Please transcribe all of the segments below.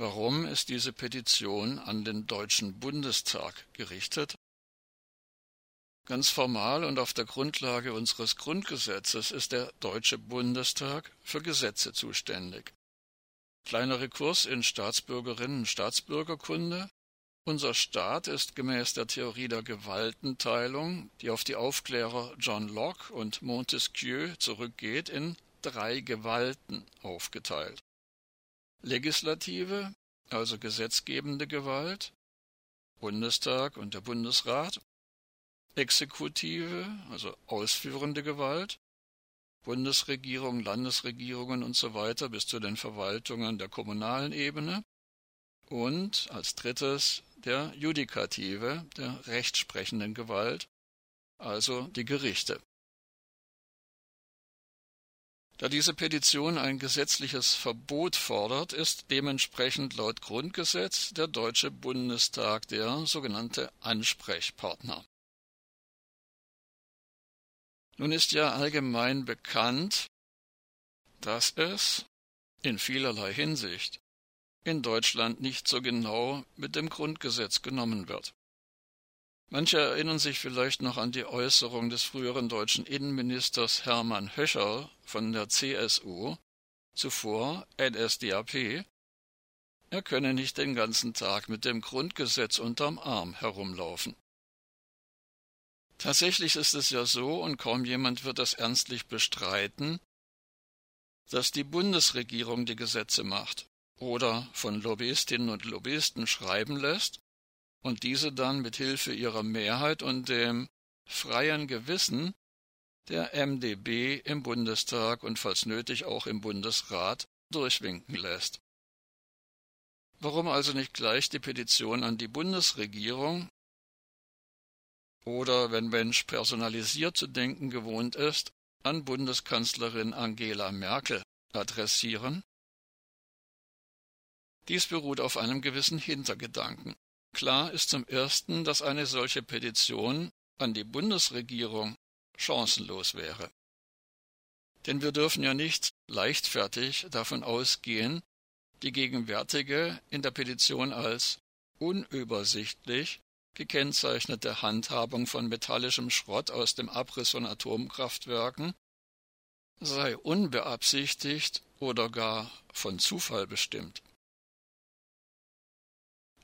Warum ist diese Petition an den Deutschen Bundestag gerichtet? Ganz formal und auf der Grundlage unseres Grundgesetzes ist der Deutsche Bundestag für Gesetze zuständig. Kleiner Rekurs in Staatsbürgerinnen und Staatsbürgerkunde. Unser Staat ist gemäß der Theorie der Gewaltenteilung, die auf die Aufklärer John Locke und Montesquieu zurückgeht, in drei Gewalten aufgeteilt. Legislative, also gesetzgebende Gewalt, Bundestag und der Bundesrat, Exekutive, also ausführende Gewalt, Bundesregierung, Landesregierungen und so weiter bis zu den Verwaltungen der kommunalen Ebene und als drittes der Judikative, der rechtsprechenden Gewalt, also die Gerichte. Da diese Petition ein gesetzliches Verbot fordert, ist dementsprechend laut Grundgesetz der Deutsche Bundestag der sogenannte Ansprechpartner. Nun ist ja allgemein bekannt, dass es in vielerlei Hinsicht in Deutschland nicht so genau mit dem Grundgesetz genommen wird. Manche erinnern sich vielleicht noch an die Äußerung des früheren deutschen Innenministers Hermann Höscher von der CSU, zuvor NSDAP, er könne nicht den ganzen Tag mit dem Grundgesetz unterm Arm herumlaufen. Tatsächlich ist es ja so, und kaum jemand wird das ernstlich bestreiten, dass die Bundesregierung die Gesetze macht oder von Lobbyistinnen und Lobbyisten schreiben lässt und diese dann mit Hilfe ihrer Mehrheit und dem freien Gewissen der MdB im Bundestag und falls nötig auch im Bundesrat durchwinken lässt. Warum also nicht gleich die Petition an die Bundesregierung oder, wenn Mensch personalisiert zu denken gewohnt ist, an Bundeskanzlerin Angela Merkel adressieren? Dies beruht auf einem gewissen Hintergedanken. Klar ist zum Ersten, dass eine solche Petition an die Bundesregierung chancenlos wäre. Denn wir dürfen ja nicht leichtfertig davon ausgehen, die gegenwärtige in der Petition als unübersichtlich gekennzeichnete Handhabung von metallischem Schrott aus dem Abriss von Atomkraftwerken sei unbeabsichtigt oder gar von Zufall bestimmt.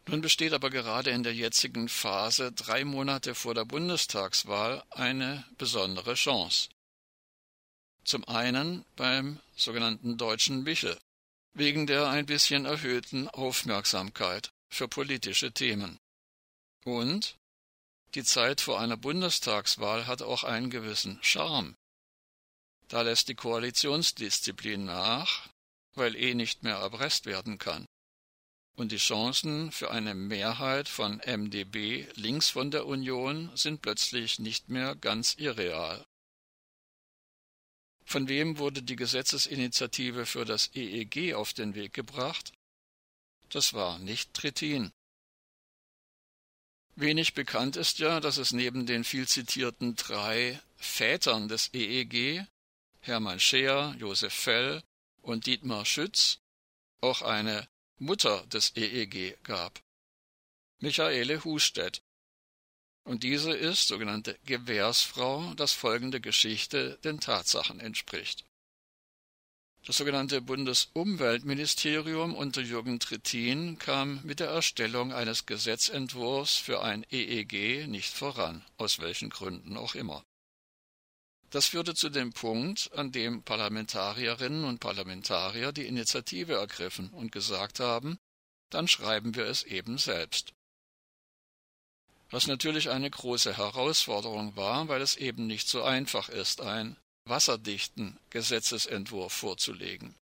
Nun besteht aber gerade in der jetzigen Phase, drei Monate vor der Bundestagswahl, eine besondere Chance. Zum einen beim sogenannten Deutschen Michel, wegen der ein bisschen erhöhten Aufmerksamkeit für politische Themen. Und die Zeit vor einer Bundestagswahl hat auch einen gewissen Charme. Da lässt die Koalitionsdisziplin nach, weil eh nicht mehr erpresst werden kann. Und die Chancen für eine Mehrheit von MdB links von der Union sind plötzlich nicht mehr ganz irreal. Von wem wurde die Gesetzesinitiative für das EEG auf den Weg gebracht? Das war nicht Trittin. Wenig bekannt ist ja, dass es neben den viel zitierten drei Vätern des EEG, Hermann Scheer, Josef Fell und Dietmar Schütz, auch eine Mutter des EEG gab, Michaele Hustedt. Und diese ist sogenannte Gewährsfrau, das folgende Geschichte den Tatsachen entspricht. Das sogenannte Bundesumweltministerium unter Jürgen Trittin kam mit der Erstellung eines Gesetzentwurfs für ein EEG nicht voran, aus welchen Gründen auch immer. Das führte zu dem Punkt, an dem Parlamentarierinnen und Parlamentarier die Initiative ergriffen und gesagt haben, dann schreiben wir es eben selbst. Was natürlich eine große Herausforderung war, weil es eben nicht so einfach ist, ein wasserdichten Gesetzesentwurf vorzulegen.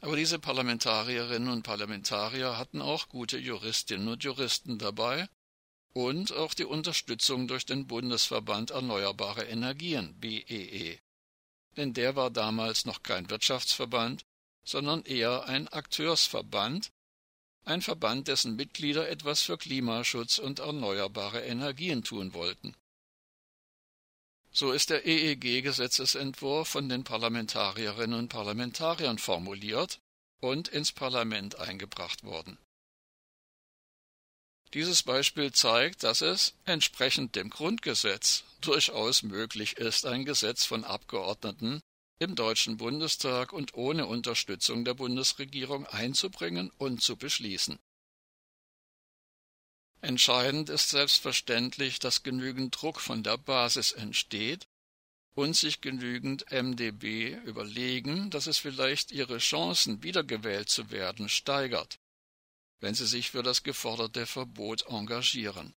Aber diese Parlamentarierinnen und Parlamentarier hatten auch gute Juristinnen und Juristen dabei und auch die Unterstützung durch den Bundesverband Erneuerbare Energien BEE. E. Denn der war damals noch kein Wirtschaftsverband, sondern eher ein Akteursverband, ein Verband, dessen Mitglieder etwas für Klimaschutz und erneuerbare Energien tun wollten. So ist der EEG-Gesetzesentwurf von den Parlamentarierinnen und Parlamentariern formuliert und ins Parlament eingebracht worden. Dieses Beispiel zeigt, dass es, entsprechend dem Grundgesetz, durchaus möglich ist, ein Gesetz von Abgeordneten im Deutschen Bundestag und ohne Unterstützung der Bundesregierung einzubringen und zu beschließen. Entscheidend ist selbstverständlich, dass genügend Druck von der Basis entsteht und sich genügend MdB überlegen, dass es vielleicht ihre Chancen, wiedergewählt zu werden, steigert, wenn sie sich für das geforderte Verbot engagieren.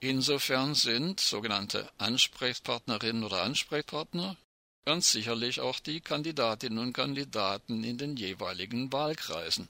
Insofern sind sogenannte Ansprechpartnerinnen oder Ansprechpartner ganz sicherlich auch die Kandidatinnen und Kandidaten in den jeweiligen Wahlkreisen.